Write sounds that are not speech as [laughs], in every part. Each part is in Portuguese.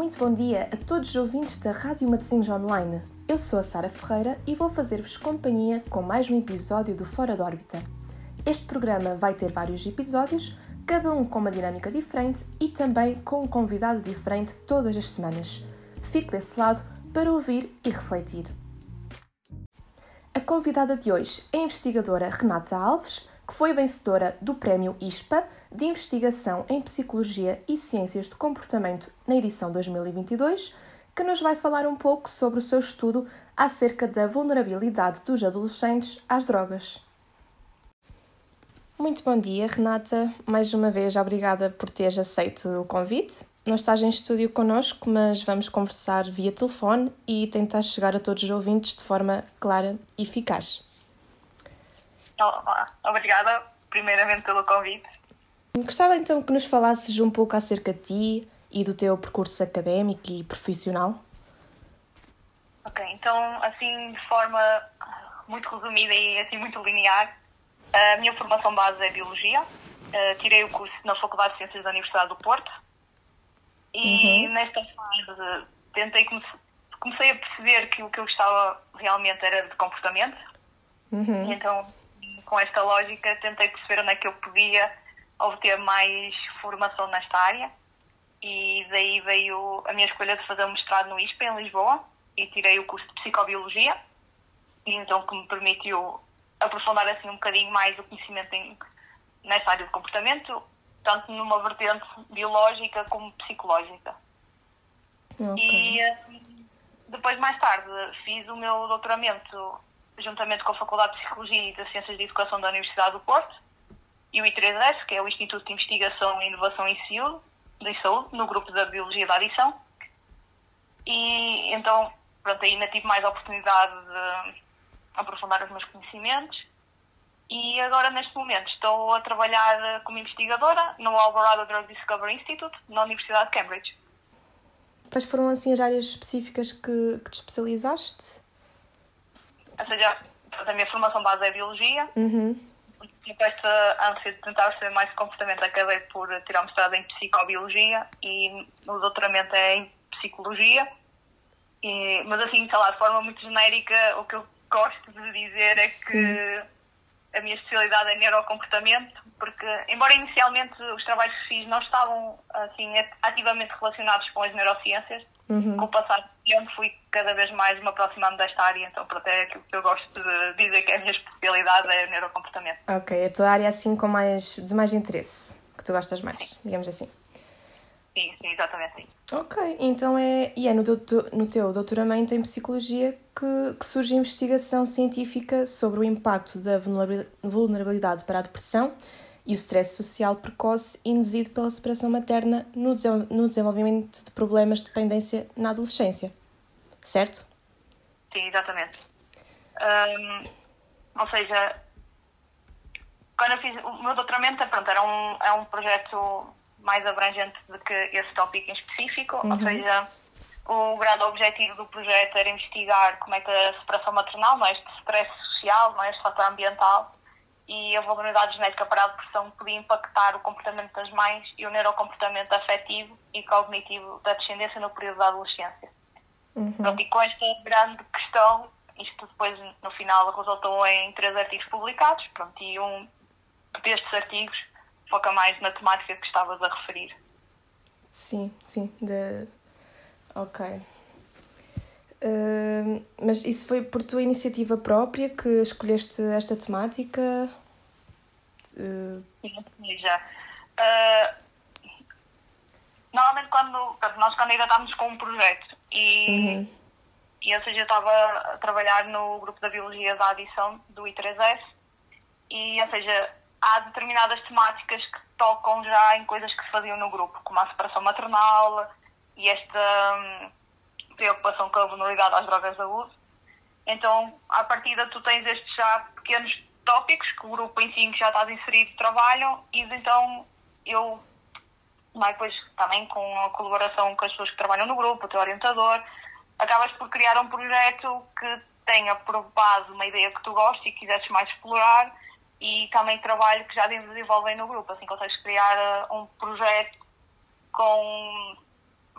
Muito bom dia a todos os ouvintes da Rádio Matosinhos Online. Eu sou a Sara Ferreira e vou fazer-vos companhia com mais um episódio do Fora da Órbita. Este programa vai ter vários episódios, cada um com uma dinâmica diferente e também com um convidado diferente todas as semanas. Fique desse lado para ouvir e refletir. A convidada de hoje é a investigadora Renata Alves, que foi vencedora do Prémio ISPA de Investigação em Psicologia e Ciências de Comportamento na edição 2022, que nos vai falar um pouco sobre o seu estudo acerca da vulnerabilidade dos adolescentes às drogas. Muito bom dia, Renata. Mais uma vez, obrigada por teres aceito o convite. Não estás em estúdio connosco, mas vamos conversar via telefone e tentar chegar a todos os ouvintes de forma clara e eficaz. Obrigada, primeiramente, pelo convite. Gostava então que nos falasses um pouco acerca de ti e do teu percurso académico e profissional. Ok, então, assim, de forma muito resumida e assim muito linear, a minha formação base é Biologia. Uh, tirei o curso na Faculdade de Ciências da Universidade do Porto. E uhum. nesta fase tentei comecei a perceber que o que eu gostava realmente era de comportamento. Uhum. Então com esta lógica, tentei perceber onde é que eu podia obter mais formação nesta área e daí veio a minha escolha de fazer um mestrado no ISPA, em Lisboa, e tirei o curso de Psicobiologia, e então que me permitiu aprofundar assim um bocadinho mais o conhecimento em, nesta área de comportamento, tanto numa vertente biológica como psicológica. Okay. E assim, depois, mais tarde, fiz o meu doutoramento juntamente com a Faculdade de Psicologia e das Ciências de Educação da Universidade do Porto, e o I3S, que é o Instituto de Investigação e Inovação em Saúde, de no grupo da Biologia da Adição. E então, pronto, ainda tive mais oportunidade de aprofundar os meus conhecimentos. E agora, neste momento, estou a trabalhar como investigadora no Alvarado Drug Discovery Institute, na Universidade de Cambridge. Quais foram, assim, as áreas específicas que, que te especializaste? Ou seja, a minha formação base é biologia. Uhum. Tipo, esta ânsia de tentar ser mais comportamento acabei por tirar mestrado em psicobiologia e o doutoramento é em psicologia. E, mas assim, sei lá, de forma muito genérica, o que eu gosto de dizer é que Sim. a minha especialidade é neurocomportamento, porque embora inicialmente os trabalhos que fiz não estavam assim ativamente relacionados com as neurociências, Uhum. Com o passar do tempo fui cada vez mais me aproximando desta área, então pronto, é aquilo que eu gosto de dizer que é a minha especialidade é o neurocomportamento. Ok, a tua área assim com mais, de mais interesse, que tu gostas mais, sim. digamos assim. Sim, sim, exatamente sim. Ok, então é, e é no, doutor, no teu doutoramento em Psicologia que, que surge a investigação científica sobre o impacto da vulnerabilidade para a depressão e o stress social precoce induzido pela separação materna no, no desenvolvimento de problemas de dependência na adolescência. Certo? Sim, exatamente. Um, ou seja, quando eu fiz o meu doutoramento, pronto, era um, é um projeto mais abrangente do que esse tópico em específico, uhum. ou seja, o grande objetivo do projeto era investigar como é que a separação maternal, não é este stress social, não é este fator ambiental, e a vulnerabilidade genética para a depressão podia impactar o comportamento das mães e o neurocomportamento afetivo e cognitivo da descendência no período da adolescência. Uhum. Pronto, e com esta grande questão, isto depois no final resultou em três artigos publicados, pronto, e um destes artigos foca mais na temática que estavas a referir. Sim, sim, de... ok. Uh, mas isso foi por tua iniciativa própria que escolheste esta temática? Uh... Sim, já. Uh, normalmente quando nós candidatámos com um projeto e, uhum. e seja, eu estava a trabalhar no grupo da Biologia da Adição do I3S e ou seja, há determinadas temáticas que tocam já em coisas que se faziam no grupo, como a separação maternal e esta hum, preocupação com a vulnerabilidade às drogas de uso. Então, à partida, tu tens estes já pequenos tópicos que o grupo em si que já estás inserido trabalham e então eu, depois também com a colaboração com as pessoas que trabalham no grupo, o teu orientador, acabas por criar um projeto que tenha por base uma ideia que tu gostes e quisesses mais explorar e também trabalho que já desenvolvem no grupo, assim consegues criar uh, um projeto com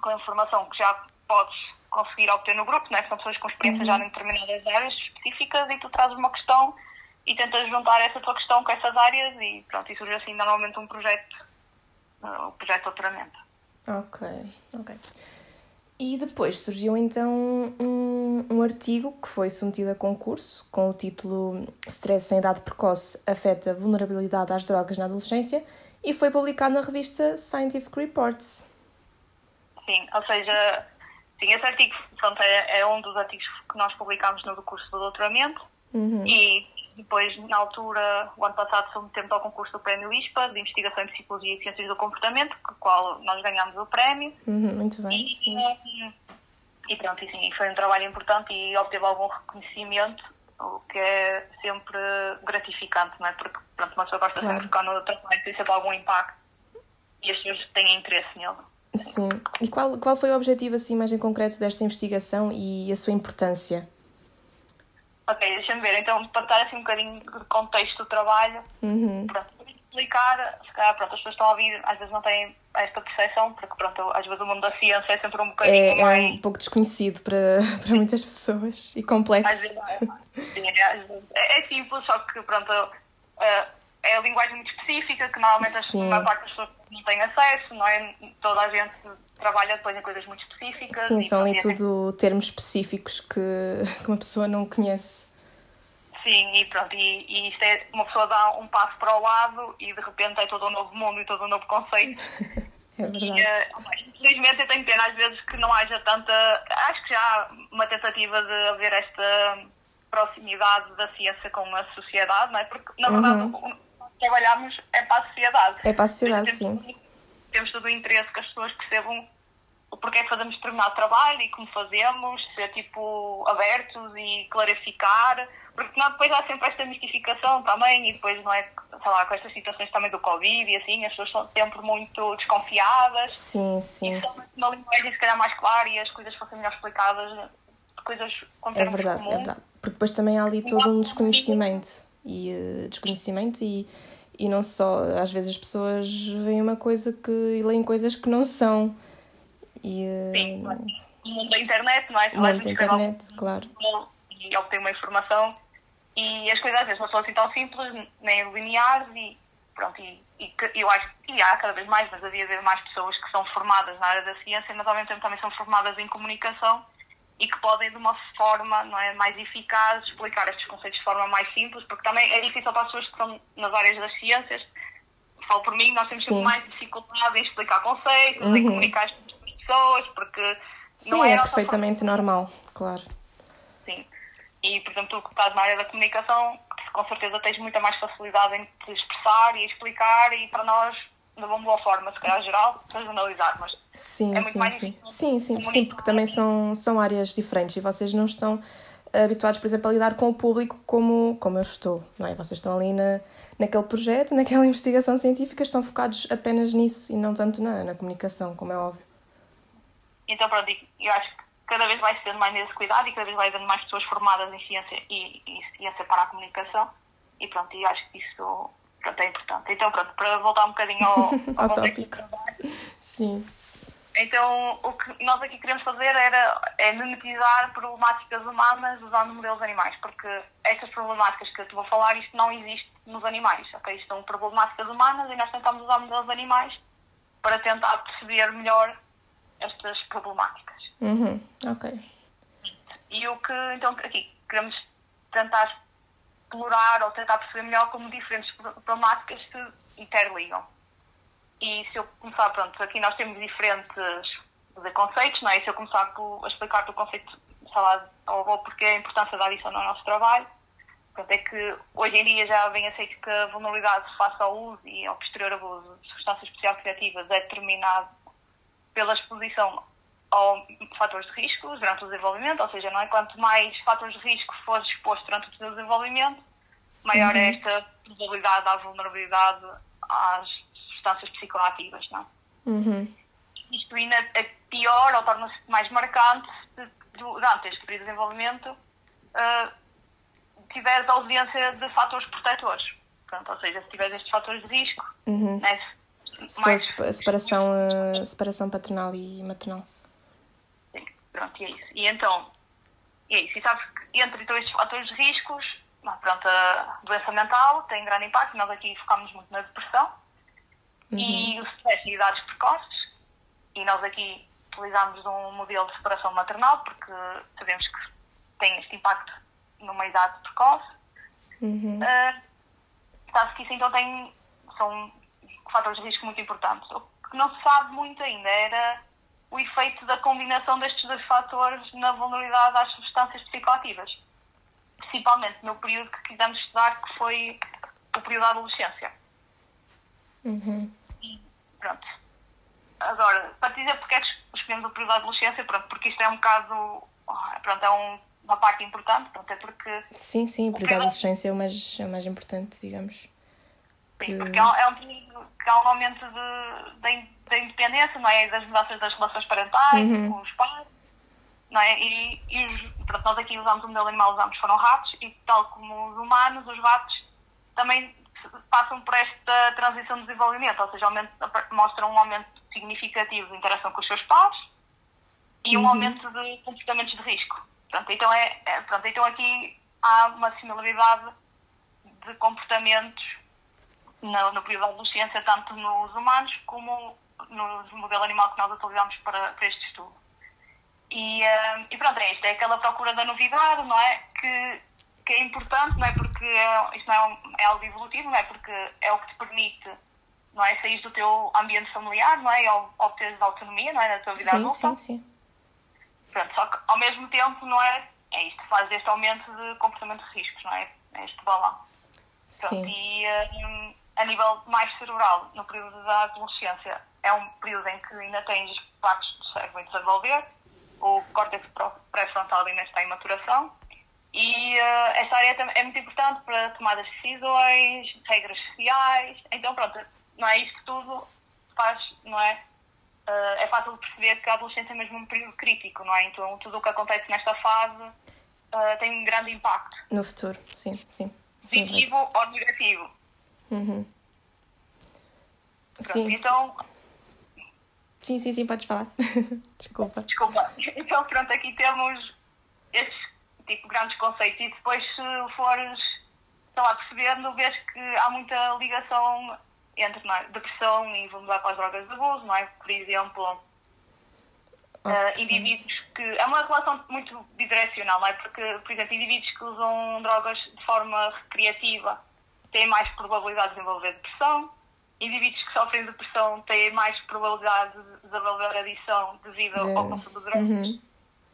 com informação que já podes conseguir obter no grupo, né? são pessoas com experiência já em determinadas áreas específicas e tu trazes uma questão e tentas juntar essa tua questão com essas áreas e pronto, e surge assim normalmente um projeto, o projeto de doutoramento. Ok, ok. E depois surgiu então um, um artigo que foi submetido a concurso com o título Stress em idade precoce afeta vulnerabilidade às drogas na adolescência e foi publicado na revista Scientific Reports. Sim, ou seja, sim, esse artigo pronto, é, é um dos artigos que nós publicámos no curso do doutoramento Uhum. e depois, na altura, o ano passado, submetemos ao concurso do Prémio ISPA de Investigação em Psicologia e Ciências do Comportamento, com o qual nós ganhámos o prémio. Uhum, muito bem. E, Sim. eh, e pronto, e sim, foi um trabalho importante e obteve algum reconhecimento, o que é sempre gratificante, não é? Porque pronto, uma pessoa gosta Claro. sempre ficar no trabalho, tem sempre algum impacto e as pessoas têm interesse nele. Sim. E qual, qual foi o objetivo assim mais em concreto desta investigação e a sua importância? Ok, deixa-me ver, então, para dar assim um bocadinho de contexto do trabalho, Uhum. pronto, explicar, se calhar, pronto, as pessoas estão a ouvir, às vezes não têm esta percepção, porque pronto, às vezes o mundo da ciência é sempre um bocadinho É, é mais... um pouco desconhecido para, [laughs] para muitas pessoas e Às complexo. vezes, é, é, às vezes- é- é simples, só que pronto, é, é a linguagem muito específica que normalmente as, a maior parte das pessoas não têm acesso, não é? Toda a gente trabalha depois em coisas muito específicas. Sim, e, são ali e tudo termos específicos que, que uma pessoa não conhece. Sim, e pronto, e, e isto é, uma pessoa dá um passo para o lado e de repente é todo um novo mundo e todo um novo conceito. [laughs] É E, verdade. eh, infelizmente eu tenho pena às vezes que não haja tanta. Acho que já há uma tentativa de haver esta proximidade da ciência com a sociedade, não é? Porque na verdade Uhum. Trabalhamos é para a sociedade. É para a sociedade, temos, sim. Temos todo o interesse que as pessoas percebam o porquê é que fazemos determinado trabalho e como fazemos, ser tipo abertos e clarificar, porque não, depois há sempre esta mistificação também e depois não é, sei lá, com estas situações também do Covid e assim, as pessoas são sempre muito desconfiadas Sim, e sim. houvesse uma linguagem se calhar mais clara e as coisas fossem melhor explicadas, coisas com É verdade, é comuns. verdade. Porque depois também há ali todo um desconhecimento. E eh, desconhecimento e, e não só, às vezes as pessoas veem uma coisa que e leem coisas que não são. E eh, Sim, claro. o mundo da internet, não é? o mundo da internet, claro. e obter uma informação e as coisas às vezes não são assim tão simples, nem lineares e pronto, e, e eu acho que há cada vez mais, mas havia mais pessoas que são formadas na área da ciência, mas ao mesmo tempo também são formadas em comunicação e que podem de uma forma não é, mais eficaz explicar estes conceitos de forma mais simples, porque também é difícil para as pessoas que estão nas áreas das ciências, falo por mim, nós temos sempre Sim. mais dificuldade em explicar conceitos, em Uhum. comunicar com as pessoas, porque Sim, não é, é perfeitamente normal, claro. Sim. E, por exemplo, tu que estás na área da comunicação, com certeza tens muita mais facilidade em te expressar e explicar e para nós, de uma boa forma, se calhar geral, para analisar, mas Sim, É muito sim, mais sim. Sim, sim, sim, porque também são, são áreas diferentes e vocês não estão habituados, por exemplo, a lidar com o público como, como eu estou, não é? Vocês estão ali na, naquele projeto, naquela [laughs] investigação científica, estão focados apenas nisso e não tanto na, na comunicação, como é óbvio. então pronto, eu acho que cada vez vai se tendo mais nesse cuidado e cada vez vai havendo mais pessoas formadas em ciência e, e ciência para a comunicação e pronto, e acho que isso pronto, é importante. Então pronto, para voltar um bocadinho ao, [laughs] Ao do tópico. Sim. Então, o que nós aqui queremos fazer era é mimetizar problemáticas humanas usando modelos animais, porque estas problemáticas que eu te vou falar, isto não existe nos animais, ok? Isto são problemáticas humanas e nós tentamos usar modelos animais para tentar perceber melhor estas problemáticas. Uhum. Ok. E o que, então, aqui queremos tentar explorar ou tentar perceber melhor como diferentes problemáticas se interligam. E se eu começar, pronto, aqui nós temos diferentes conceitos, não é? E se eu começar por, a explicar o conceito, sei lá, ou, porque a importância da adição no nosso trabalho, pronto, é que hoje em dia já vem aceito que a vulnerabilidade face ao uso e ao posterior abuso de substâncias psicoativas é determinado pela exposição ao fatores de risco durante o desenvolvimento, ou seja, não é? quanto mais fatores de risco fores exposto durante o teu desenvolvimento, maior é esta probabilidade da vulnerabilidade às substâncias psicoativas. Não é? Uhum. Isto ainda é pior ou torna-se mais marcante se durante este período de desenvolvimento uh, tiveres a ausência de fatores protetores. Portanto, ou seja, se tiveres estes fatores de risco, Uhum. né, Se fosse a separação, eh, separação paternal e maternal. Pronto, e é isso. E então, e é isso. E sabes que entre então, estes fatores de riscos, pronto, a doença mental tem grande impacto. Nós aqui focamos muito na depressão uhum. e o stress e idades precoces. E nós aqui utilizamos um modelo de separação maternal porque sabemos que tem este impacto numa idade precoce. Uhum. Uh, sabe que isso então tem, são fatores de risco muito importantes. O que não se sabe muito ainda era o efeito da combinação destes dois fatores na vulnerabilidade às substâncias psicoativas. Principalmente no período que quisemos estudar, que foi o período da adolescência. Uhum. E pronto. Agora, para dizer porque é que escolhemos o período da adolescência, pronto, porque isto é um bocado. Pronto, é um, uma parte importante, pronto, é porque. Sim, sim, o período da adolescência é o mais, é o mais importante, digamos. Sim, porque é um, é um há um aumento de, de, da independência, não é? Das mudanças das relações parentais, uhum. com os pais, não é? E, e os, pronto, nós aqui usamos o modelo animal, usamos foram ratos, e tal como os humanos, os ratos também passam por esta transição de desenvolvimento, ou seja, aumento, mostram um aumento significativo de interação com os seus pares e um uhum. aumento de comportamentos de risco. Pronto, então, é, é, pronto, então aqui há uma similaridade de comportamentos no, no período da adolescência, tanto nos humanos como no modelo animal que nós utilizamos para, para este estudo. E, uh, e pronto, é isto, é aquela procura da novidade, não é? Que, que é importante, não é? Porque é, isto não é, um, é algo evolutivo, não é? Porque é o que te permite, não é? Sair do teu ambiente familiar, não é? E obteres autonomia, não é? Na tua vida sim, adulta. Sim, sim, Pronto, só que ao mesmo tempo, não é? É isto, faz este aumento de comportamento de riscos, não é? É este balanço. Pronto, sim. e uh, a nível mais cerebral, no período da adolescência, é um período em que ainda tens partes do cérebro a desenvolver, o córtex pré-frontal ainda está em maturação, e uh, esta área é muito importante para tomadas de decisões, regras sociais, então pronto, não é isto tudo faz, não é? Uh, é fácil de perceber que a adolescência é mesmo um período crítico, não é? Então tudo o que acontece nesta fase uh, tem um grande impacto. No futuro, sim, sim. Positivo ou negativo. Uhum. Pronto, sim, então. Sim, sim, sim, podes falar. [laughs] Desculpa. Desculpa. Então, pronto, aqui temos estes tipo grandes conceitos e depois, se fores, sei lá, percebendo, vês que há muita ligação entre é, depressão e vulnerabilidade para as drogas de abuso, não é? Por exemplo, okay. uh, indivíduos que. É uma relação muito bidirecional, não é? Porque, por exemplo, indivíduos que usam drogas de forma recreativa têm mais probabilidade de desenvolver depressão. Indivíduos que sofrem de depressão têm mais probabilidade de desenvolver adição devido ao consumo de drogas uhum.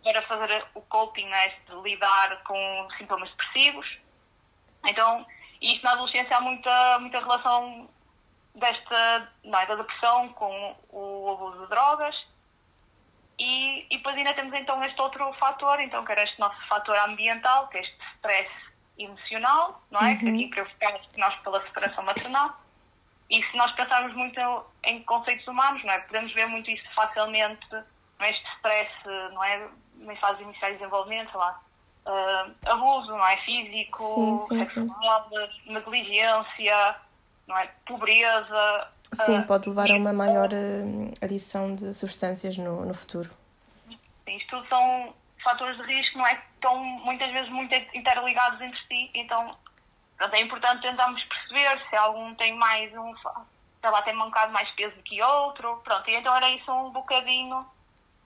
para fazer o coping, né, de lidar com sintomas depressivos. Então, isto na adolescência há muita, muita relação desta, não, é, da depressão com o abuso de drogas. E, e depois ainda temos então este outro fator, então, que era este nosso fator ambiental, que é este stress emocional, não é? Uhum. Que aqui preocupamos nós pela separação maternal. E se nós pensarmos muito em conceitos humanos, não é? Podemos ver muito isso facilmente, não é? este stress, não é? Em fases iniciais de desenvolvimento, sei lá, uh, abuso, não é? Físico, sim, sim, sexual, sim. negligência, não é? Pobreza. Sim, uh, pode levar a uma maior uh, adição de substâncias no, no futuro. Sim, isto tudo são fatores de risco, não é? Estão muitas vezes muito interligados entre si, então pronto, é importante tentarmos perceber se algum tem mais um, sei lá, tem bocado mais peso que outro, pronto, e então era isso um bocadinho.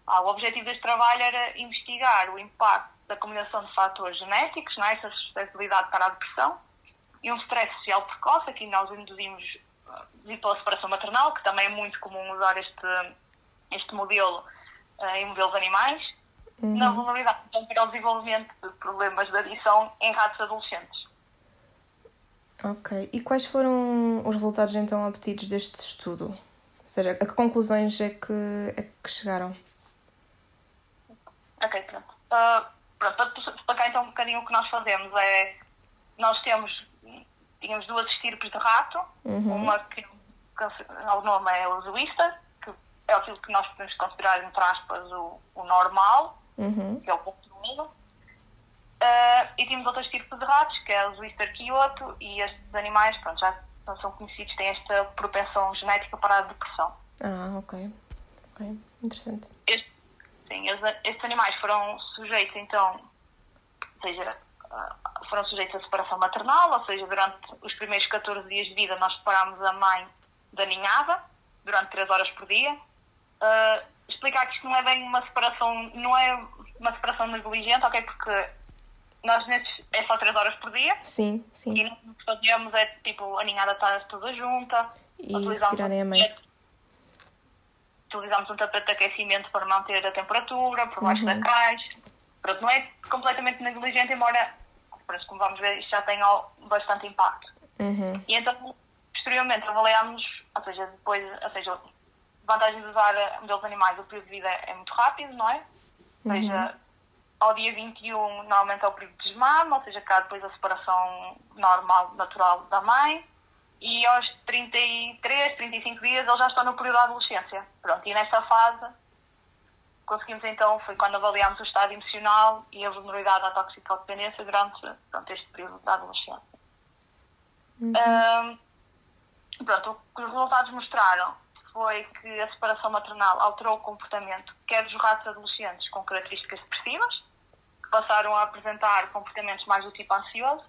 Ah, o objetivo deste trabalho era investigar o impacto da combinação de fatores genéticos, não é? essa suscetibilidade para a depressão, e um stress social precoce, aqui nós induzimos uh, pela separação maternal, que também é muito comum usar este, este modelo uh, em modelos animais, uhum. na vulnerabilidade então, para o desenvolvimento de problemas de adição em ratos adolescentes. Ok. E quais foram os resultados então obtidos deste estudo? Ou seja, a que conclusões é que, é que chegaram? Ok, pronto. Uh, pronto, para explicar então um bocadinho o que nós fazemos é nós temos tínhamos duas estirpes de rato, uhum. uma que, que o nome é o Zwister, que é aquilo que nós podemos considerar, entre aspas, o, o normal, uhum. que é o controle. Uh, e tínhamos outras tipos de ratos, que é o Zwister Kyoto, e estes animais, pronto, já são conhecidos, têm esta propensão genética para a depressão. Ah, ok. Ok, interessante. Este, sim, estes animais foram sujeitos, então, ou seja, ah, foram sujeitos à separação maternal, ou seja, durante os primeiros 14 dias de vida nós separámos a mãe da ninhada, durante 3 horas por dia. Uh, explicar que isto não é bem uma separação, não é uma separação negligente, ok? Porque nós nesses é só 3 horas por dia. Sim, sim. E o que fazíamos é tipo a ninhada está toda junta. E retirarem a mãe. Utilizamos um tapete de aquecimento para manter a temperatura por baixo uhum. da caixa. Pronto, não é completamente negligente, embora, como vamos ver, isto já tenha bastante impacto. Uhum. E então, posteriormente, avaliámos, ou seja, depois, ou seja, vantagem de usar modelos animais, o período de vida é muito rápido, não é? Ou seja, uhum. ao dia 21 normalmente é o período de desmame, ou seja, cá depois a separação normal, natural da mãe, e aos 33, 35 dias eles já estão no período da adolescência. Pronto, e nesta fase conseguimos então, foi quando avaliámos o estado emocional e a vulnerabilidade à toxicodependência durante pronto, este período da adolescência. Uhum. Um, pronto, o que os resultados mostraram foi que a separação maternal alterou o comportamento quer dos ratos adolescentes com características depressivas, que passaram a apresentar comportamentos mais do tipo ansioso,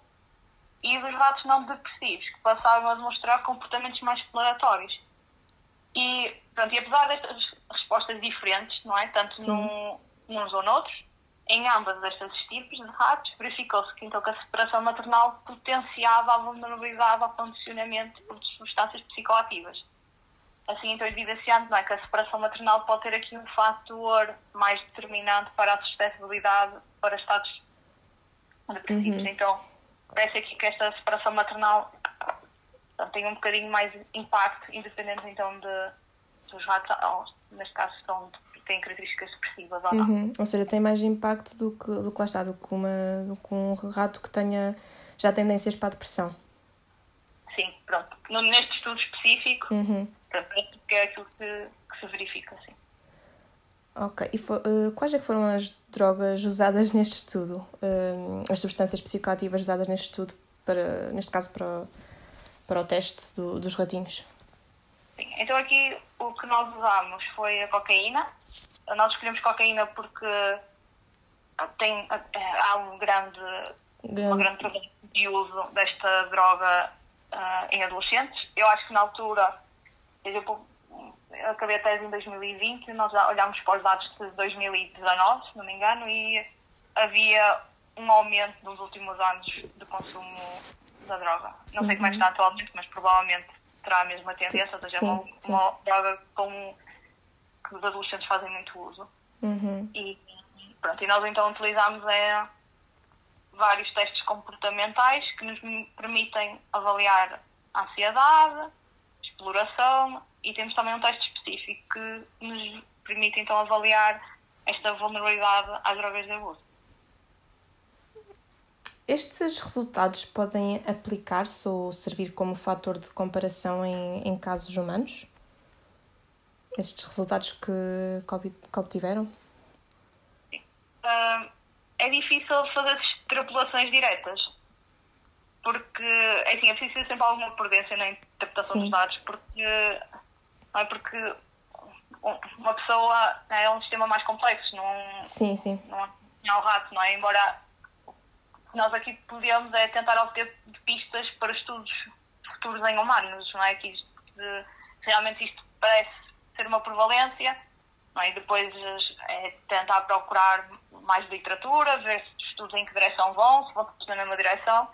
e dos ratos não depressivos, que passaram a demonstrar comportamentos mais exploratórios. E, pronto, e apesar destas respostas diferentes, não é? Tanto num, uns ou noutros, em ambas estas tipos de ratos, verificou-se que, então, que a separação maternal potenciava a vulnerabilidade ao condicionamento por substâncias psicoativas. Assim, então, evidenciando não é, que a separação maternal pode ter aqui um fator mais determinante para a suscetibilidade para estados depressivos. Uhum. Então, parece aqui que esta separação maternal portanto, tem um bocadinho mais impacto, independente então de, dos ratos, neste caso, estão, têm características depressivas ou não. Uhum. Ou seja, tem mais impacto do que, do que lá está, do que, uma, do que um rato que tenha já tendências para a depressão. Sim, pronto. Neste estudo específico, uhum. Pronto, é aquilo que, que se verifica, sim. Ok. E for, uh, quais é que foram as drogas usadas [laughs] neste estudo? Uh, as substâncias psicoativas usadas neste estudo, para, neste caso para, para o teste do, dos ratinhos? Sim. Então aqui o que nós usamos foi a cocaína. Nós escolhemos cocaína porque tem, há um grande, grande. uma grande problema de uso desta droga uh, em adolescentes. Eu acho que na altura, eu eu acabei a tese em 2020, nós já olhámos para os dados de 2019, se não me engano, e havia um aumento nos últimos anos do consumo da droga. Não sei uhum. como é que está uhum. atualmente, mas provavelmente terá a mesma tendência, ou seja, é uma, uma, droga com, que os adolescentes fazem muito uso. Uhum. E, pronto, e nós então utilizamos é, vários testes comportamentais que nos permitem avaliar a ansiedade, exploração e temos também um teste específico que nos permite então avaliar esta vulnerabilidade às drogas de abuso. Estes resultados podem aplicar-se ou servir como fator de comparação em, em casos humanos? Estes resultados que, obtiveram? Uh, é difícil fazer extrapolações diretas, porque é assim, é preciso ter sempre alguma prudência na interpretação Sim. dos dados, porque não é? Porque uma pessoa é um sistema mais complexo, não, sim, sim. não, é o rato, não é? Embora nós aqui podemos é tentar obter pistas para estudos futuros em humanos, não é? Que isto, de, realmente isto parece ser uma prevalência, não é? E depois é tentar procurar mais literatura, ver se estudos em que direção vão, se vão na mesma direção.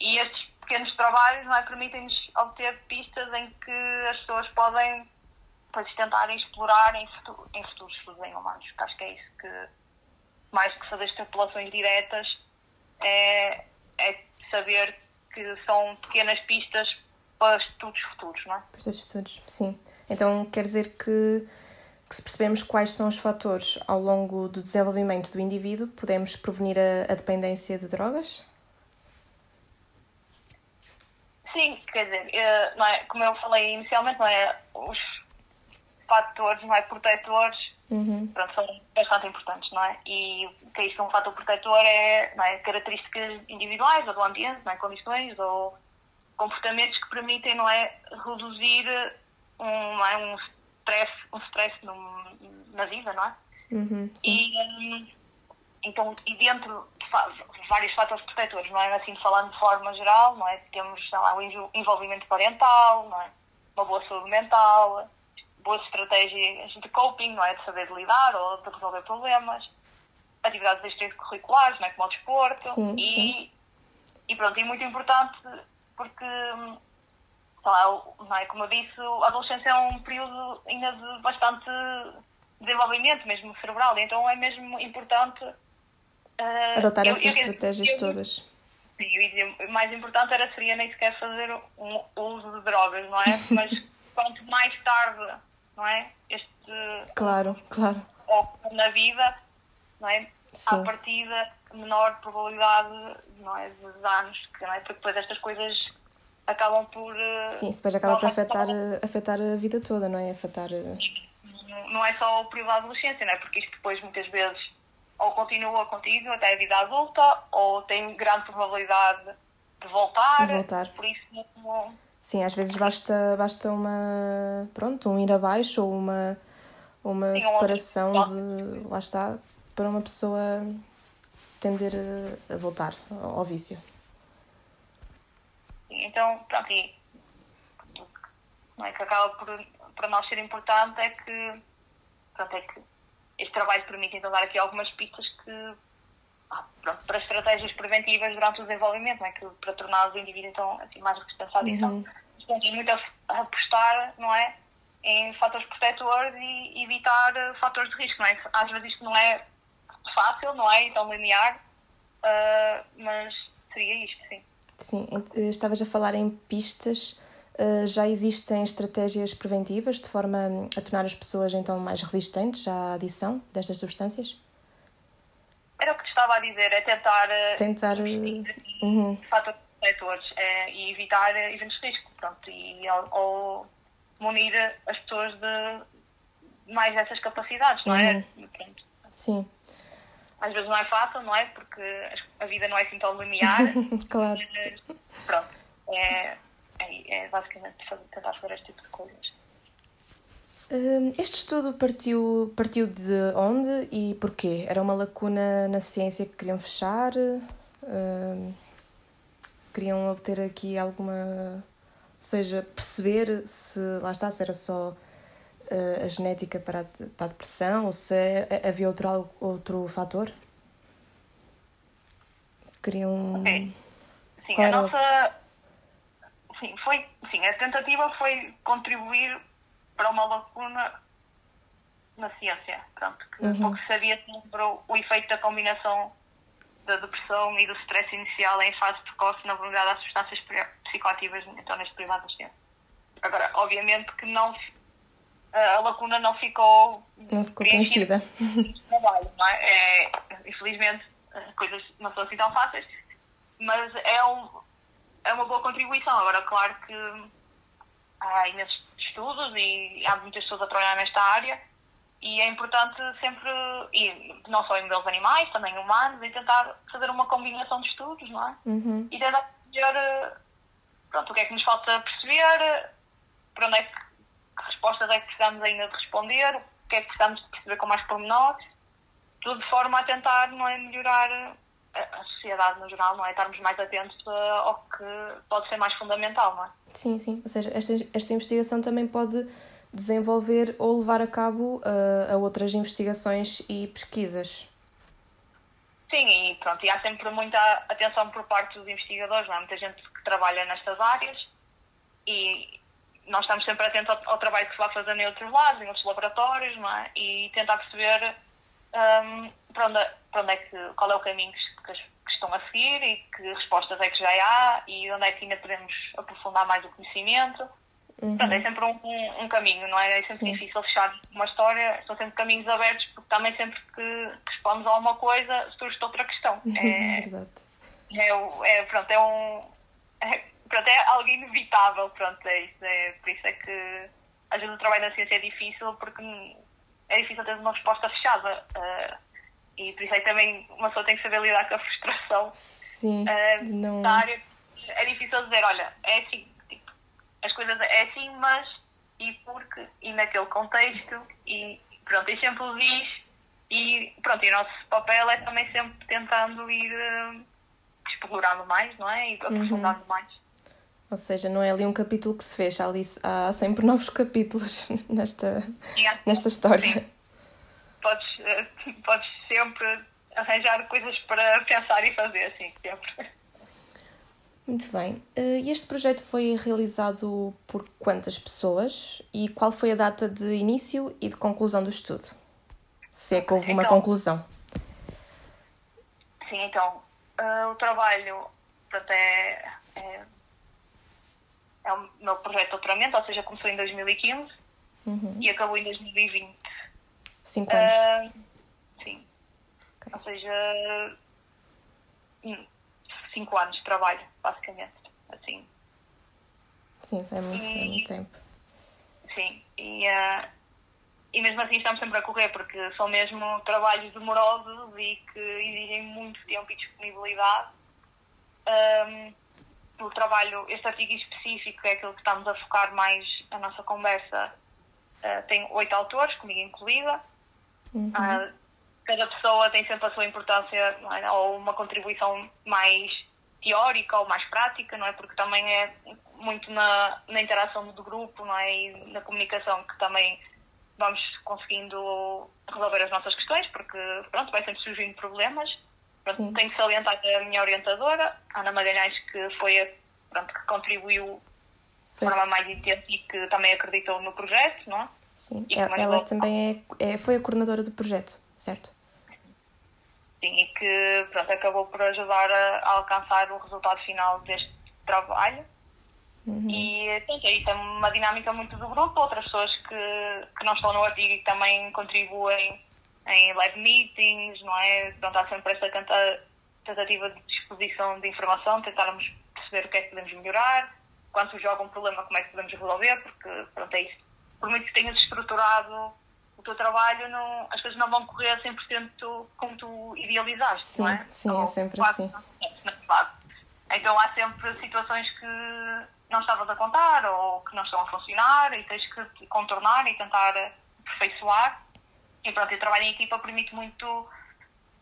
E estes pequenos trabalhos não é, permitem-nos obter pistas em que as pessoas podem depois tentarem explorar em, futuro, em futuros estudos em humanos. Porque acho que é isso que, mais que fazer extrapolações diretas, é, é saber que são pequenas pistas para estudos futuros, não é? Para estudos futuros, sim. Então quer dizer que, que se percebermos quais são os fatores ao longo do desenvolvimento do indivíduo, podemos prevenir a, a dependência de drogas? Sim, quer dizer, eh, não é, como eu falei inicialmente, não é, os fatores não é, protetores uhum. pronto, são bastante importantes, não é? E o que é isto um fator protetor é, não é características individuais ou do ambiente, não é? condições ou comportamentos que permitem não é, reduzir um, não é, um stress, um stress num, na vida, não é? Uhum, e, um, então, e dentro de vários fatores protetores, não é? Assim, falando de forma geral, não é? Temos lá, o envolvimento parental, não é? Uma boa saúde mental, boas estratégias de coping, não é? De saber lidar ou de resolver problemas, atividades extracurriculares, não é? Como o desporto. Sim, e, sim. e pronto, e muito importante porque, lá, não é? Como eu disse, a adolescência é um período ainda de bastante desenvolvimento, mesmo cerebral, então é mesmo importante Uh, Adotar eu, essas eu, estratégias eu, todas. Sim, o mais importante era seria nem sequer fazer um uso de drogas, não é? [laughs] Mas quanto mais tarde, não é? Este. Claro, claro. Ou na vida, não é? Sim. À partida, menor probabilidade, não é? De anos, que, não é? Porque depois estas coisas acabam por. Eh, Sim, depois acaba por afetar, afetar a vida toda, não é? Afetar. Eh, não é só o período da adolescência, não é? Porque isto depois muitas vezes ou continua contigo até a vida adulta, ou tem grande probabilidade de voltar. De voltar. Por isso não... Sim, às vezes basta, basta uma. Pronto, um ir abaixo ou uma, uma Sim, separação um de. Lá está, para uma pessoa tender a, a voltar ao vício. Então, pronto, e não é que acaba por, para nós ser importante é que, pronto, é que este trabalho permite então dar aqui algumas pistas que ah, pronto, para estratégias preventivas durante o desenvolvimento, não é? que, para tornar os indivíduos então assim, mais resistentes à adição. Uhum. Portanto, é muito a apostar não é, em fatores protetores e evitar uh, fatores de risco. Não é? Às vezes isto não é fácil, não é? E tão linear, uh, mas seria isto, sim. Sim, estavas a falar em pistas já existem estratégias preventivas de forma a tornar as pessoas então mais resistentes à adição destas substâncias? Era o que te estava a dizer, é tentar, eh, tentar uh, uhum. fatores é, e evitar eventos de risco, pronto, e, ou, ou munir as pessoas de mais dessas capacidades, não é? Uhum. Pronto. Sim. Às vezes não é fácil, não é? Porque a vida não é assim tão linear. [laughs] claro. Mas, pronto. É, é, é basicamente fazer, tentar fazer este tipo de coisas. Hum, este estudo partiu, partiu de onde e porquê? Era uma lacuna na ciência que queriam fechar? Um, queriam obter aqui alguma. Ou seja, perceber se lá está, se era só uh, a genética para a, para a depressão ou se havia outro, outro fator? Queriam. Okay. Sim, Qual a nossa sim, foi, sim, a tentativa foi contribuir para uma lacuna na ciência, pronto, que uhum. pouco sabia sobre o, efeito da combinação da depressão e do stress inicial em fase precoce na vulnerabilidade às substâncias psicoativas, então neste período da adolescência. Agora, obviamente que não a lacuna não ficou não ficou preenchida trabalho, não é? é? infelizmente as coisas não são assim tão fáceis mas é um é uma boa contribuição. Agora, claro que há imensos estudos e há muitas pessoas a trabalhar nesta área e é importante sempre, e não só em modelos animais, também humanos, e tentar fazer uma combinação de estudos, não é? Uhum. E tentar perceber pronto, o que é que nos falta perceber, para onde é que, que respostas é que precisamos ainda de responder, o que é que precisamos de perceber com mais pormenores, tudo de forma a tentar não é, melhorar a sociedade no geral, não é? Estarmos mais atentos ao que pode ser mais fundamental, não é? Sim, sim. Ou seja, esta, esta investigação também pode desenvolver ou levar a cabo uh, a outras investigações e pesquisas. Sim, e pronto, e há sempre muita atenção por parte dos investigadores, não é? Muita gente que trabalha nestas áreas e nós estamos sempre atentos ao, ao trabalho que se vai fazendo em outros lados, em outros laboratórios, não é? E tentar perceber um, para, onde, para onde é que, qual é o caminho que, que estão a seguir e que respostas é que já há e onde é que ainda podemos aprofundar mais o conhecimento. Uhum. Portanto, é sempre um, um, um, caminho, não é? É sempre Sim. difícil fechar uma história, são sempre caminhos abertos, porque também sempre que respondes a alguma coisa surge outra questão. [laughs] É, Verdade. É, é, pronto, é um. É, pronto, é algo inevitável, pronto, é isso. É, por isso é que às vezes o trabalho na ciência é difícil, porque é difícil ter uma resposta fechada. Uh, e por isso é que também uma pessoa tem que saber lidar com a frustração Sim, uh, não... da área. É difícil dizer, olha, é assim, tipo, as coisas é assim, mas e porque, e naquele contexto, e pronto, e sempre diz, pronto, e o nosso papel é também sempre tentando ir uh, explorando mais, não é? E aprofundando uhum. mais. Ou seja, não é ali um capítulo que se fecha, ali há sempre [laughs] novos capítulos [laughs] nesta, nesta história. Sim. Podes, eh, [laughs] podes sempre arranjar coisas para pensar e fazer, assim, sempre. Muito bem. Eh, e este projeto foi realizado por quantas pessoas e qual foi a data de início e de conclusão do estudo? Se é que houve uma então, conclusão. Sim, então, uh, o trabalho portanto, é, é, é, o meu projeto de doutoramento, ou seja, começou em 2015 uhum. e acabou em 2020. Cinco anos. Uh. Ou seja, hum, cinco anos de trabalho, basicamente. Assim. Sim, é muito, e, é muito tempo. Sim, e, uh, e mesmo assim estamos sempre a correr, porque são mesmo trabalhos demorosos e que exigem muito tempo e disponibilidade. Um, o trabalho, este artigo específico é aquilo que estamos a focar mais a nossa conversa. Uh, tem oito autores, comigo incluída. Uhum. Uh, cada pessoa tem sempre a sua importância é? ou uma contribuição mais teórica ou mais prática, não é? Porque também é muito na, na interação do grupo, não é? E na comunicação que também vamos conseguindo resolver as nossas questões, porque pronto, vai sempre surgindo problemas. Pronto, tenho que salientar a minha orientadora, Ana Magalhães, que foi a pronto, que contribuiu de forma mais intensa e que também acreditou no projeto, não é? Sim, ela, ela também é, é, foi a coordenadora do projeto, certo? Sim, e que pronto, acabou por ajudar a, a alcançar o resultado final deste trabalho. Uhum. E pronto, aí tem uma dinâmica muito do grupo, outras pessoas que, que não estão no artigo e que também contribuem em live meetings, não é? Pronto, há sempre esta tentativa de disposição de informação, tentarmos perceber o que é que podemos melhorar, quando se joga um problema, como é que podemos resolver, porque pronto, é isso. Por muito que tenhas estruturado o teu trabalho, não, as coisas não vão correr a 100% como tu idealizaste, sim, não é? Sim, é sempre assim. Então há sempre situações que não estavas a contar ou que não estão a funcionar e tens que contornar e tentar aperfeiçoar. E pronto, o trabalho em equipa permite muito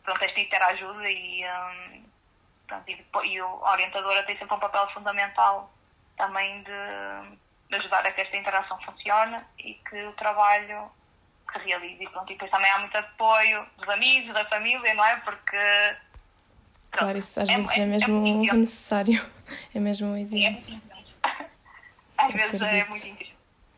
pronto, esta interajuda e, um, pronto, e, e a orientadora tem sempre um papel fundamental também de, de, ajudar a que esta interação funcione e que o trabalho se realize. E, pronto, e depois também há muito apoio dos amigos, da família, não é? Porque. Pronto, claro, isso às é, vezes é, é mesmo é necessário. [laughs] É mesmo ideal. É [laughs] às vezes é muito interessante.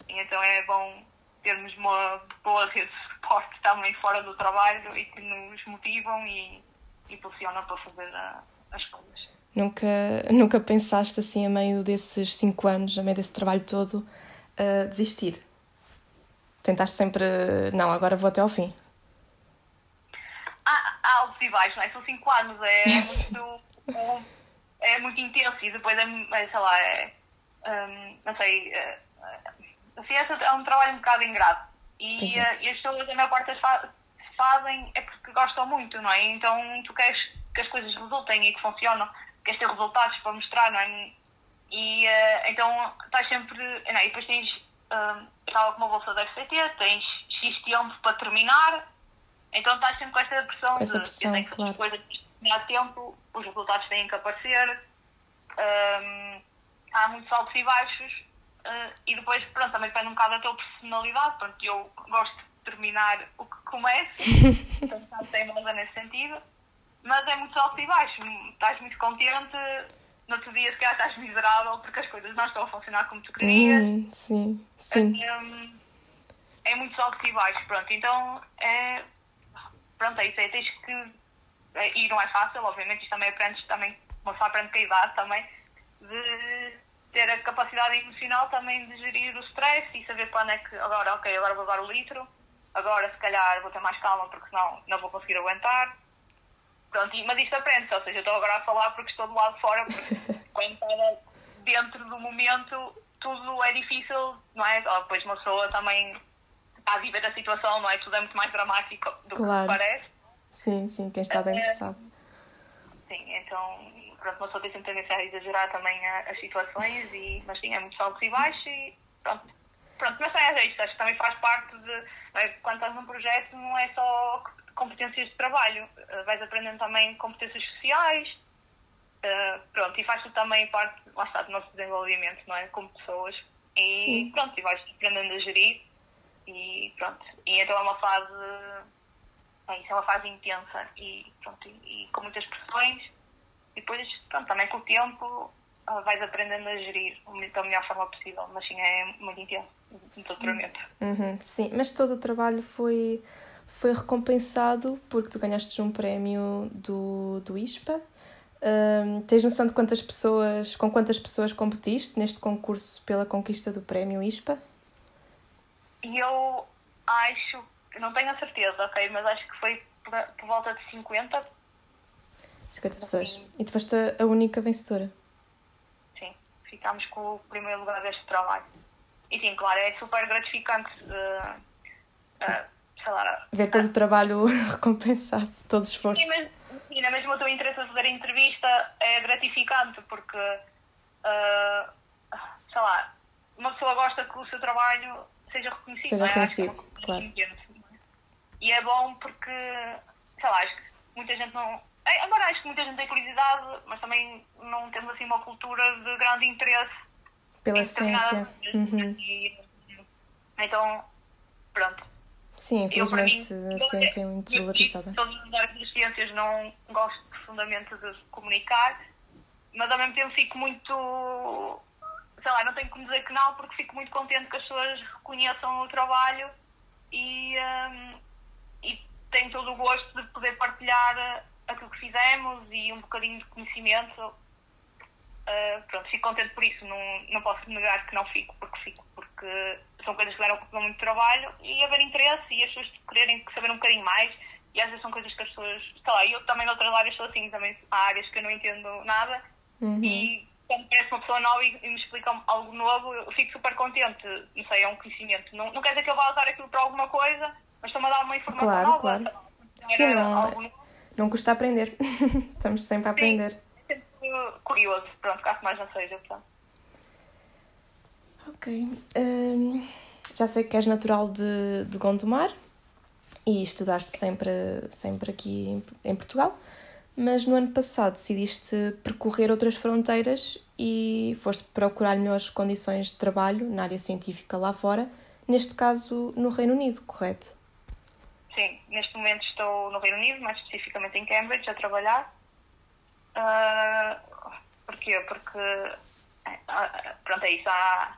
Então é bom termos uma boa rede de suporte também fora do trabalho e que nos motivam e impulsionam para fazer a, as coisas. Nunca, [laughs] nunca pensaste assim, a meio desses cinco anos, a meio desse trabalho todo, uh, desistir? Tentaste sempre, não, agora vou até ao fim? Há, há altos e baixos, não é? São cinco anos, é, [laughs] muito, é muito intenso e depois é, é sei lá, é, um, não sei, é, a ciência é um trabalho um bocado ingrato e, é. e as pessoas, a maior parte das fa fazem é porque gostam muito, não é? Então tu queres que as coisas resultem e que funcionam, queres ter resultados para mostrar, não é? E uh, então estás sempre. Não, e depois tens. Uh, estava com uma bolsa da FCT, tens X tempo para terminar, então estás sempre com esta pressão essa pressão, de que claro. coisas há tempo, os resultados têm que aparecer. Um, há muitos altos e baixos Uh, e depois, pronto, também depende um bocado da tua personalidade. Pronto, eu gosto de terminar o que começo, [laughs] portanto, teimosa nesse sentido. Mas é muito alto e baixo. Estás muito contente, no outro dia, se calhar, estás miserável porque as coisas não estão a funcionar como tu querias. Hum, sim, sim. É, é muito alto e baixo, pronto. Então, é, pronto, é isso. É, tens que. É, e não é fácil, obviamente, isto também aprendes, também, uma pessoa aprende com a idade também, de ter a capacidade emocional também de gerir o stress e saber quando é que agora, ok, agora vou dar o litro, agora se calhar vou ter mais calma porque senão não vou conseguir aguentar. Pronto, mas isto aprende-se, ou seja, eu estou agora a falar porque estou do lado de fora, porque [laughs] quando está dentro do momento tudo é difícil, não é? Ou depois uma pessoa também está a viver a situação, não é? Tudo é muito mais dramático do claro. que parece. Sim, sim, quem está dentro é, sabe. Sim, então pronto, uma pessoa tem sempre tendência a exagerar também as situações, e, mas sim, é muito alto e baixo e pronto. Pronto, mas é isto, acho que também faz parte de. É, quando estás num projeto, não é só competências de trabalho. Uh, vais aprendendo também competências sociais, uh, pronto, e faz tu também parte, lá está, do nosso desenvolvimento, não é? Como pessoas. E Sim. pronto, e vais aprendendo a gerir e pronto. E então é uma fase, é, isso é uma fase intensa e pronto, e, e com muitas pressões. E depois, pronto, também com o tempo vais aprendendo a gerir da melhor forma possível, mas sim, é muito intenso o doutoramento. Uhum, sim, mas todo o trabalho foi, foi recompensado porque tu ganhaste um prémio do, do ISPA. Um, tens noção de quantas pessoas, com quantas pessoas competiste neste concurso pela conquista do prémio ISPA? Eu acho, não tenho a certeza, ok, mas acho que foi por, por volta de 50. 50 pessoas. E tu foste a única vencedora? ficámos com o primeiro lugar deste trabalho. E sim, claro, é super gratificante, uh, uh, sei lá... Ver todo o trabalho [laughs] recompensado, todo o esforço. Sim, mas, sim, mesmo o teu interesse a fazer a entrevista é gratificante, porque, uh, sei lá, uma pessoa gosta que o seu trabalho seja reconhecido. Seja é? reconhecido, é? claro. E é bom porque, sei lá, acho que muita gente não é, agora acho que muita gente tem curiosidade, mas também não temos assim uma cultura de grande interesse pela ciência. Uhum. E, então, pronto. Sim, infelizmente eu, a ciência é muito desvalorizada. Todos os áreas das ciências não gosto profundamente de comunicar, mas ao mesmo tempo fico muito. Sei lá, não tenho como dizer que não, porque fico muito contente que as pessoas reconheçam o trabalho e, um, e tenho todo o gosto de poder partilhar aquilo que fizemos e um bocadinho de conhecimento. Uh, pronto, fico contente por isso, não, não posso negar que não fico, porque fico, porque são coisas que deram muito trabalho e haver interesse e as pessoas quererem saber um bocadinho mais e às vezes são coisas que as pessoas, sei lá, eu também noutras áreas sou assim, também há áreas que eu não entendo nada uhum. e quando parece uma pessoa nova e, me explica algo novo, eu fico super contente, não sei, é um conhecimento. Não, não quer dizer que eu vá usar aquilo para alguma coisa, mas estou-me a dar uma informação claro, nova. Claro. Sim, não, não custa aprender. [laughs] Estamos sempre a aprender. Sim, é sempre curioso. Pronto, caso mais não seja, portanto. Ok. Um, já sei que és natural de, de Gondomar e estudaste sempre, sempre aqui em, em Portugal, mas no ano passado decidiste percorrer outras fronteiras e foste procurar melhores condições de trabalho na área científica lá fora, neste caso no Reino Unido, correto? Sim, neste momento estou no Reino Unido, mais especificamente em Cambridge, a trabalhar. Uh, porquê? Porque, uh, pronto, é isso. Há,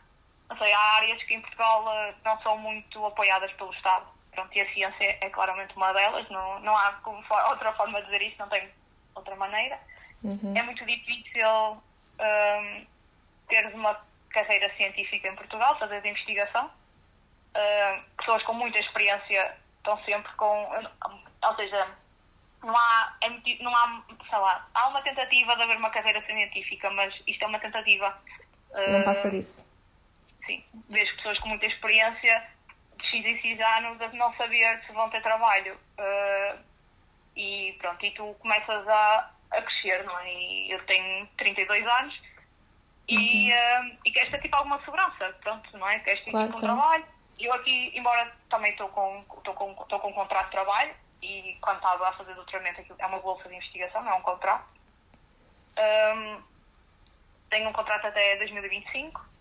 sei, há áreas que em Portugal uh, não são muito apoiadas pelo Estado. Pronto, e a ciência é claramente uma delas. Não, não há for, outra forma de dizer isso, não tem outra maneira. Uhum. É muito difícil um, teres uma carreira científica em Portugal, fazer de investigação. Uh, pessoas com muita experiência estão sempre com. Ou seja, não há, é, não há, sei lá, há uma tentativa de haver uma carreira científica, mas isto é uma tentativa. Não uh, passa disso. Sim, vejo pessoas com muita experiência de X e X anos a não saber se vão ter trabalho. Uh, e pronto, e tu começas a, a crescer, não é? E eu tenho 32 anos e, uhum. uh, e queres ter tipo alguma segurança, pronto, não é? Queres ter claro, tipo, um claro. trabalho eu aqui, embora também estou com, estou com, com um contrato de trabalho e quando estava a fazer doutoramento é uma bolsa de investigação, não é um contrato. Um, tenho um contrato até 2025.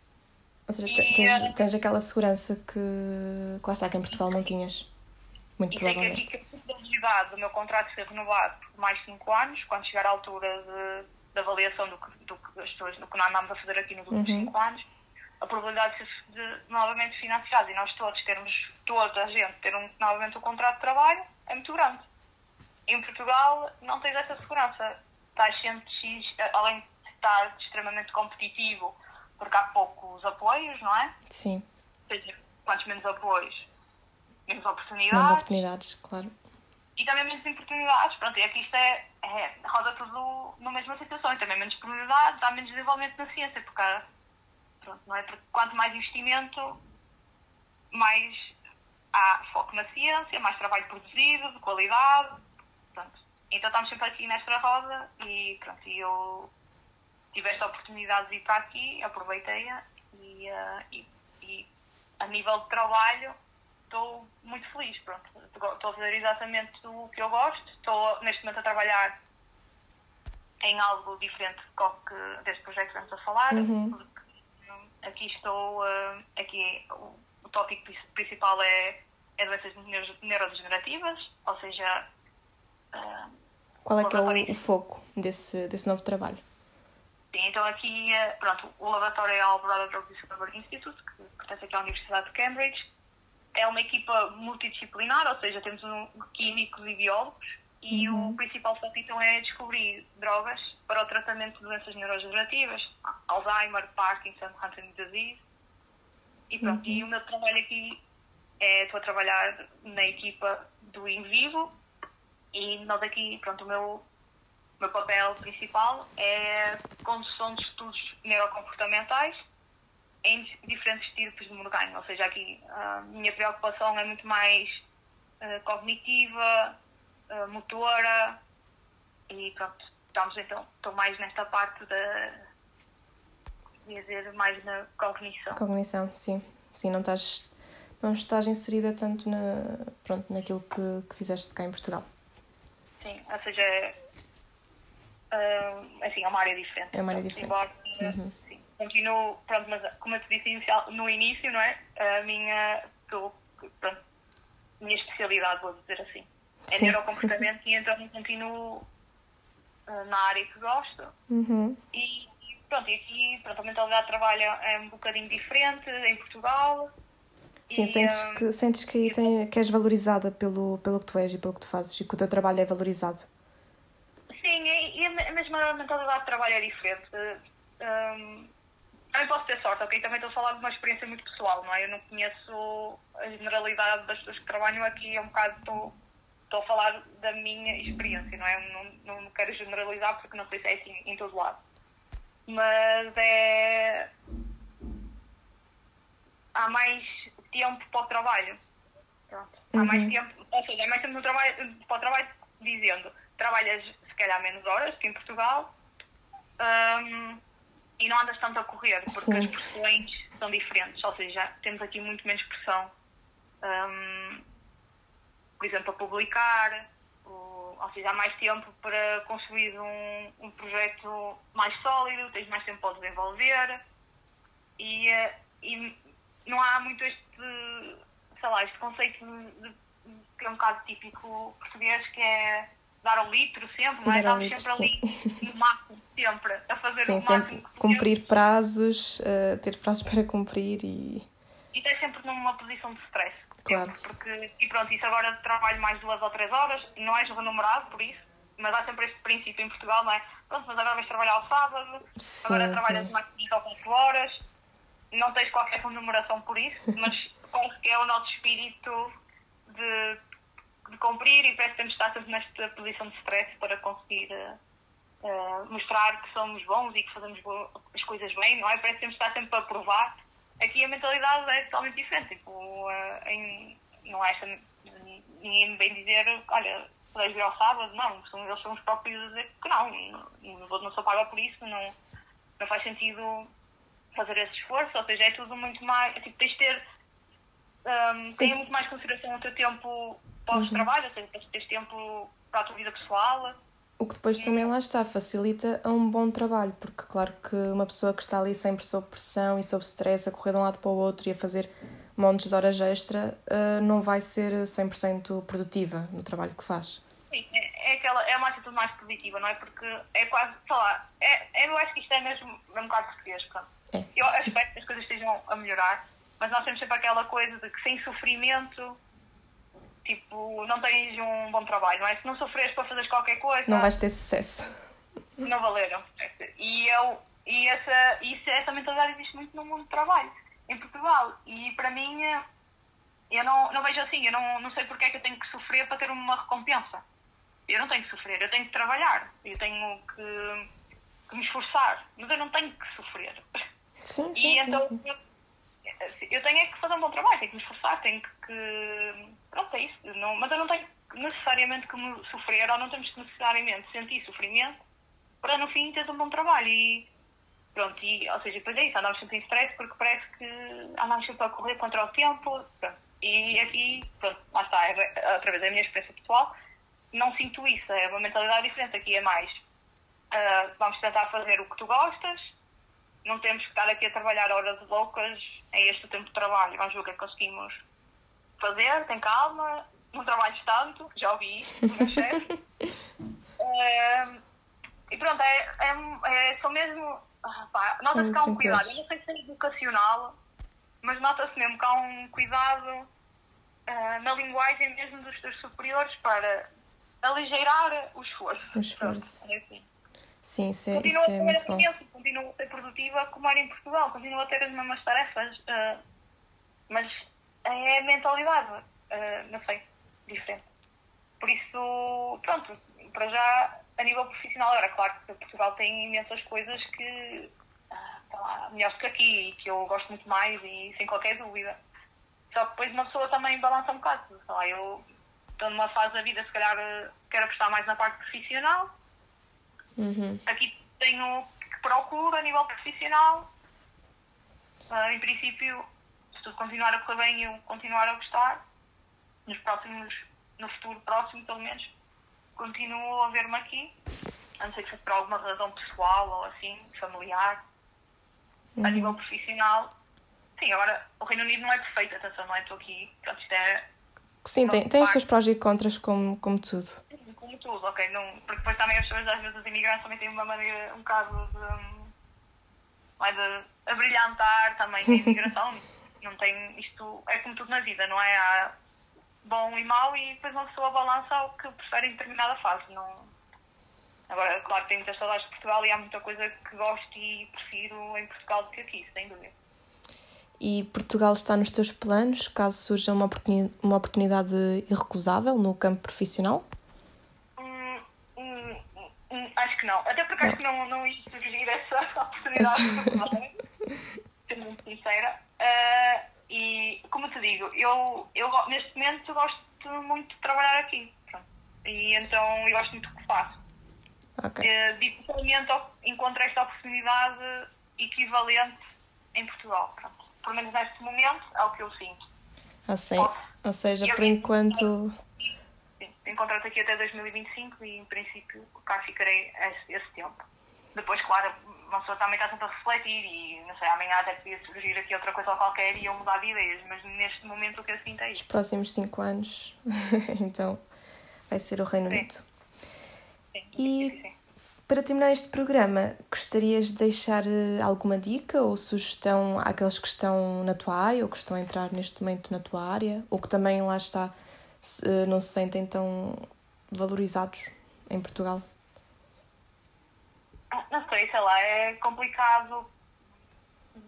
Ou seja, e, tens, eh, tens aquela segurança que, que lá está, que em Portugal não tinhas. Muito e provavelmente. Sei que a do meu contrato ser renovado por mais 5 anos, quando chegar à altura de, de avaliação do que, do que as pessoas, do que nós andamos a fazer aqui nos últimos 5 uhum. anos, a probabilidade de ser de, novamente financiado e nós todos termos, toda a gente ter um, novamente um contrato de trabalho é muito grande. Em Portugal não tens essa segurança. Estás sempre além de estar extremamente competitivo, porque há poucos apoios, não é? Sim. Ou seja, quantos menos apoios, menos oportunidades. Menos oportunidades, claro. E também menos oportunidades. Pronto, e aqui isto é, é roda tudo na mesma situação. E também menos oportunidades, há menos desenvolvimento na ciência, porque Pronto, não é? Porque quanto mais investimento, mais há foco na ciência, mais trabalho produzido, de qualidade. Pronto. Então estamos sempre aqui nesta roda e pronto, e eu tive esta oportunidade de ir para aqui, aproveitei-a e, uh, e, e, a nível de trabalho estou muito feliz, pronto. Estou a fazer exatamente o que eu gosto. Estou neste momento a trabalhar em algo diferente que deste projeto que estamos a falar, Uhum. porque hum, aqui estou, uh, aqui o, o tópico pri- principal é, é doenças neuro- neurodegenerativas, ou seja, uh, Qual é que é o, o foco desse, desse novo trabalho? Sim, então aqui, eh, pronto, o laboratório é o Alvarado Drug Discovery Institute, que pertence aqui à Universidade de Cambridge. É uma equipa multidisciplinar, ou seja, temos um, químicos e biólogos, e o principal foco então é descobrir drogas para o tratamento de doenças neurodegenerativas, Alzheimer, Parkinson, Huntington's disease. E pronto, e o meu trabalho aqui é, estou a trabalhar na equipa do in vivo, e nós aqui, pronto, o meu o meu papel principal é condução de estudos neurocomportamentais em diferentes tipos de morganho. Ou seja, aqui a minha preocupação é muito mais eh, cognitiva, eh, motora e pronto, estamos então, estou mais nesta parte da dizer mais na cognição. Cognição, sim. Sim, não estás, não estás inserida tanto na, pronto, naquilo que, que fizeste cá em Portugal. Sim, ou seja, ah, assim, é uma área diferente. É uma área diferente. Embora, Uhum. sim, continuo, pronto, mas como eu te disse inicial, no início, não é? A minha, tô, pronto, minha especialidade, vou dizer assim, é Sim. neurocomportamento e então continuo ah, na área que gosto. Uhum. E e pronto, e aqui pronto, a mentalidade de trabalho é um bocadinho diferente em Portugal. Sim, E, sentes ah, que, sentes que tem, que és valorizada pelo, pelo que tu és e pelo que tu fazes e que o teu trabalho é valorizado. E e a me- a mesma mentalidade de trabalho é diferente. Hum, também posso ter sorte, ok? Também estou a falar de uma experiência muito pessoal, não é? Eu não conheço a generalidade das pessoas que trabalham aqui, é um bocado estou, estou a falar da minha experiência, não é? Não, não quero generalizar porque não sei se é assim em todo lado. Mas é. Há mais tempo para o trabalho. Pronto. Há Uhum. mais tempo, ou seja, há mais tempo no trabalho, para o trabalho, dizendo, trabalhas se calhar menos horas que em Portugal hum, e não andas tanto a correr, porque Sim. as pressões são diferentes, ou seja, temos aqui muito menos pressão. hum, por exemplo, a publicar, o- ou seja, há mais tempo para construir um, um projeto mais sólido, tens mais tempo para desenvolver e, eh, e não há muito este, sei lá, este conceito de, de- que é um bocado típico português, que é dar ao litro sempre, não é? Estamos litro, sempre ali no máximo, sempre, a fazer Sim, o máximo sempre cumprir prazos, eh, ter prazos [laughs] para cumprir e. E estás sempre numa posição de stress. Claro. Sempre, Porque, e pronto, isso agora trabalho mais duas ou três horas, não és remunerado por isso, mas há sempre este princípio em Portugal, não é? Pronto, mas agora vais trabalhar ao sábado, Sim, agora trabalhas sim. mais 5 ou 4 horas, não tens qualquer [laughs] remuneração por isso, mas que é o nosso espírito de, de cumprir e parece que temos de estar sempre nesta posição de stress para conseguir eh, mostrar que somos bons e que fazemos as coisas bem, não é? Parece que temos de estar sempre a provar. Aqui a mentalidade é totalmente diferente. Tipo, eh, em- não é esta, ninguém me vem dizer, olha, podes vir ao sábado, não. São, eles são os próprios a dizer que não, não, não sou paga por isso, não, não faz sentido fazer esse esforço, ou seja, é tudo muito mais. é Tipo, tens de ter. Um, Sim. tenha muito mais consideração o teu tempo pós-trabalho, seja, tens ter tempo para a tua vida pessoal. O que depois também lá está, facilita a um bom trabalho, porque claro que uma pessoa que está ali sempre sob pressão e sob stress, a correr de um lado para o outro e a fazer montes de horas extra, eh, não vai ser 100% produtiva no trabalho que faz. Sim, é, é aquela, é uma atitude mais positiva, não é? Porque é quase, sei lá, é, eu acho que isto é mesmo, é um bocado português, pronto. É. Eu espero que as coisas estejam a melhorar, mas nós temos sempre aquela coisa de que sem sofrimento, tipo, não tens um bom trabalho, não é? Se não sofreres para fazeres qualquer coisa, Não vais ter sucesso. não valeram. E, eu, e essa, isso, essa mentalidade existe muito no mundo do trabalho, em Portugal. E para mim, eu não, não vejo assim, eu não, não sei porque é que eu tenho que sofrer para ter uma recompensa. Eu não tenho que sofrer, eu tenho que trabalhar, eu tenho que, que me esforçar, mas eu não tenho que sofrer. Sim, E sim, então sim. eu, eu tenho é que fazer um bom trabalho, tenho que me esforçar, tenho que. Pronto, é isso. Não, mas eu não tenho necessariamente que me sofrer ou não temos que necessariamente sentir sofrimento para no fim teres um bom trabalho. E pronto, e, ou seja, depois é isso, andamos sempre em stress porque parece que andamos sempre a correr contra o tempo. Pronto. E aqui, pronto, lá está, é, através da minha experiência pessoal, não sinto isso, é uma mentalidade diferente. Aqui é mais, uh, vamos tentar fazer o que tu gostas, não temos que estar aqui a trabalhar horas loucas, é este o tempo de trabalho, vamos ver o que é que conseguimos fazer, tem calma, não trabalhes tanto, já ouvi isso do meu [laughs] chefe. Uh, e pronto, é, é, é só mesmo. Ah, nota-se que há um cuidado. Eu não sei se é educacional, mas nota-se mesmo que há um cuidado uh, na linguagem mesmo dos teus superiores para aligeirar o esforço. O esforço. é assim. Sim, isso é, continua isso é muito bom. Continua a ser produtiva como era em Portugal, continua a ter as mesmas tarefas, uh, mas é a mentalidade, uh, não sei, diferente. Por isso, pronto, para já, a nível profissional, era claro que Portugal tem imensas coisas que uh, melhores que aqui e que eu gosto muito mais e sem qualquer dúvida. Só que depois uma pessoa também balança um bocado. Sei lá, eu estou numa fase da vida, se calhar quero apostar mais na parte profissional. Uhum. Aqui tenho que procuro a nível profissional. Uh, em princípio, tudo continuar a correr bem e eu continuar a gostar, nos próximos, no futuro próximo, pelo menos, continuo a ver-me aqui. A não ser que fosse por alguma razão pessoal ou assim, familiar. Uhum. A nível profissional, sim, agora o Reino Unido não é perfeito, atenção, não é? Estou aqui, pronto, isto é. Sim, tem, tem os seus prós e contras, como, como tudo. Como tudo, ok. Não, porque depois também as pessoas, às vezes, os imigrantes também têm uma maneira um bocado de. mais a, a brilhantar também a [laughs] imigração. Não tem. Isto é como tudo na vida, não é? Há bom e mau e depois uma pessoa balança o que prefere em determinada fase. Não... Agora, claro, tenho muitas saudades de Portugal e há muita coisa que gosto e prefiro em Portugal do que aqui, sem dúvida. E Portugal está nos teus planos, caso surja uma oportunidade, uma oportunidade irrecusável no campo profissional? Hum, hum, hum, acho que não. Até porque não. acho que não, não ia surgir essa [laughs] oportunidade, sendo muito sincera. Uh, e, como te digo, eu, eu neste momento gosto muito de trabalhar aqui. Pronto. E então eu gosto muito do que faço. Okay. Uh, dificilmente encontro esta oportunidade equivalente em Portugal. Pronto. Pelo menos neste momento é o que eu sinto. Assim, ou seja, por enquanto. Sim, encontro-te aqui até 2025 e em princípio cá ficarei esse, esse tempo. Depois, claro, uma pessoa também está sempre a refletir e, não sei, amanhã até podia surgir aqui outra coisa qualquer e eu mudar de ideias, mas neste momento o que eu sinto é isso. Os próximos 5 anos, [laughs] então, vai ser o Reino Unido. Sim. Sim, e sim. para terminar este programa, gostarias de deixar eh, alguma dica ou sugestão àqueles que estão na tua área ou que estão a entrar neste momento na tua área ou que também lá está, eh, não se sentem tão valorizados em Portugal? Não sei, sei lá, é complicado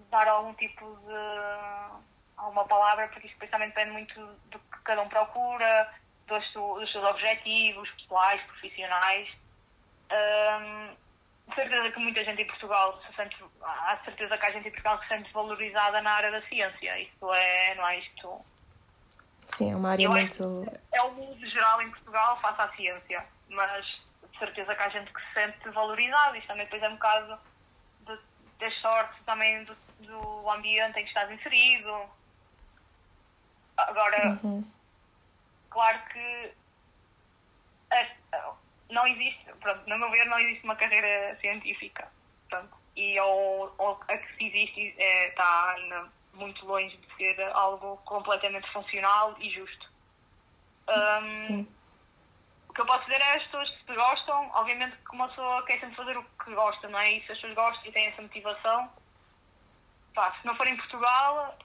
dar algum tipo de alguma palavra, porque isto também depende muito do que cada um procura, dos, dos seus objetivos pessoais, profissionais. Hum, certeza que muita gente em Portugal se sente, há certeza que há gente em Portugal que se sente valorizada na área da ciência. Isto é, não é isto. Sim, é uma área Eu muito. É o mundo geral em Portugal face à ciência, mas de certeza que há gente que se sente valorizado. Isto também depois é um bocado de, das sortes também do, do ambiente em que estás inserido. Agora, uhum. claro que não existe, pronto, no meu ver, não existe uma carreira científica. Pronto, e ou, ou a que se existe é, está ainda muito longe de ser algo completamente funcional e justo. Um, Sim que eu posso dizer é as pessoas que gostam, obviamente que uma pessoa quer sempre fazer o que gosta, não é? E se as pessoas gostam e têm essa motivação, pá, se não for em Portugal,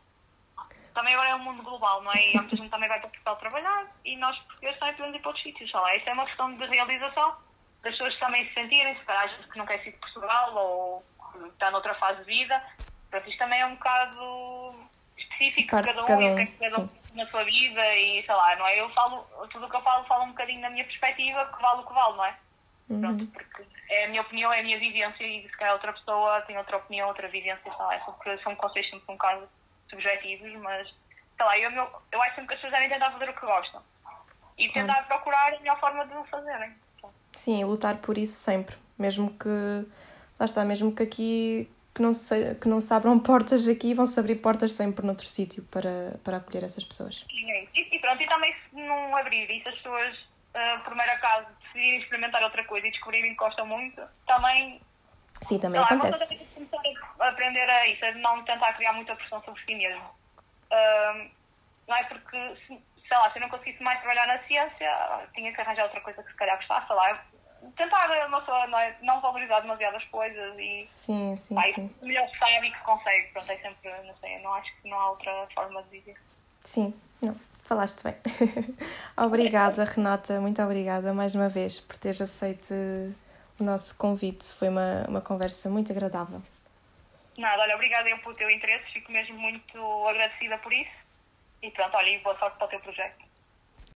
também agora é um mundo global, não é? E muita gente também vai para Portugal trabalhar e nós portugueses também podemos ir para outros sítios, lá. Isso é uma questão de realização das pessoas também se sentirem, se calhar gente que não quer sair de Portugal ou que está noutra fase de vida. Portanto, isto também é um bocado específico de cada um, cada um, e o que é que cada um na sua vida e sei lá, não é? Eu falo, tudo o que eu falo, falo um bocadinho da minha perspectiva, que vale o que vale, não é? Uhum. Pronto, porque é a minha opinião, é a minha vivência e se calhar outra pessoa tem outra opinião, outra vivência, sei lá, é são, são conceitos sempre um bocado subjetivos, mas sei lá, eu, eu, eu acho sempre que as pessoas devem tentar fazer o que gostam e tentar claro. procurar a melhor forma de o fazerem. Sim, e lutar por isso sempre, mesmo que lá está, mesmo que aqui que não se, que não se abram [laughs] portas aqui e vão se abrir portas sempre noutro sítio para, para acolher essas pessoas. É. E, e pronto, e também se não abrir e se as pessoas, uh, por mero acaso, decidirem experimentar outra coisa e descobrirem que gostam muito, também. Sim, também lá, acontece. começar a aprender a isso, a não tentar criar muita pressão sobre si mesmo. Uh, não é porque, se, sei lá, se eu não conseguisse mais trabalhar na ciência, tinha que arranjar outra coisa que se calhar gostasse, lá tentar uma pessoa não, é, não valorizar demasiado as coisas e sim, sim, pá, sim. o melhor sabe que consegue. Pronto, é sempre, não sei, não acho que não há outra forma de dizer. Sim, não, falaste bem. [laughs] obrigada, Renata, muito obrigada mais uma vez por teres aceito o nosso convite. Foi uma, uma conversa muito agradável. Nada, olha, obrigada eu pelo teu interesse, fico mesmo muito agradecida por isso. E pronto, olha, e boa sorte para o teu projeto.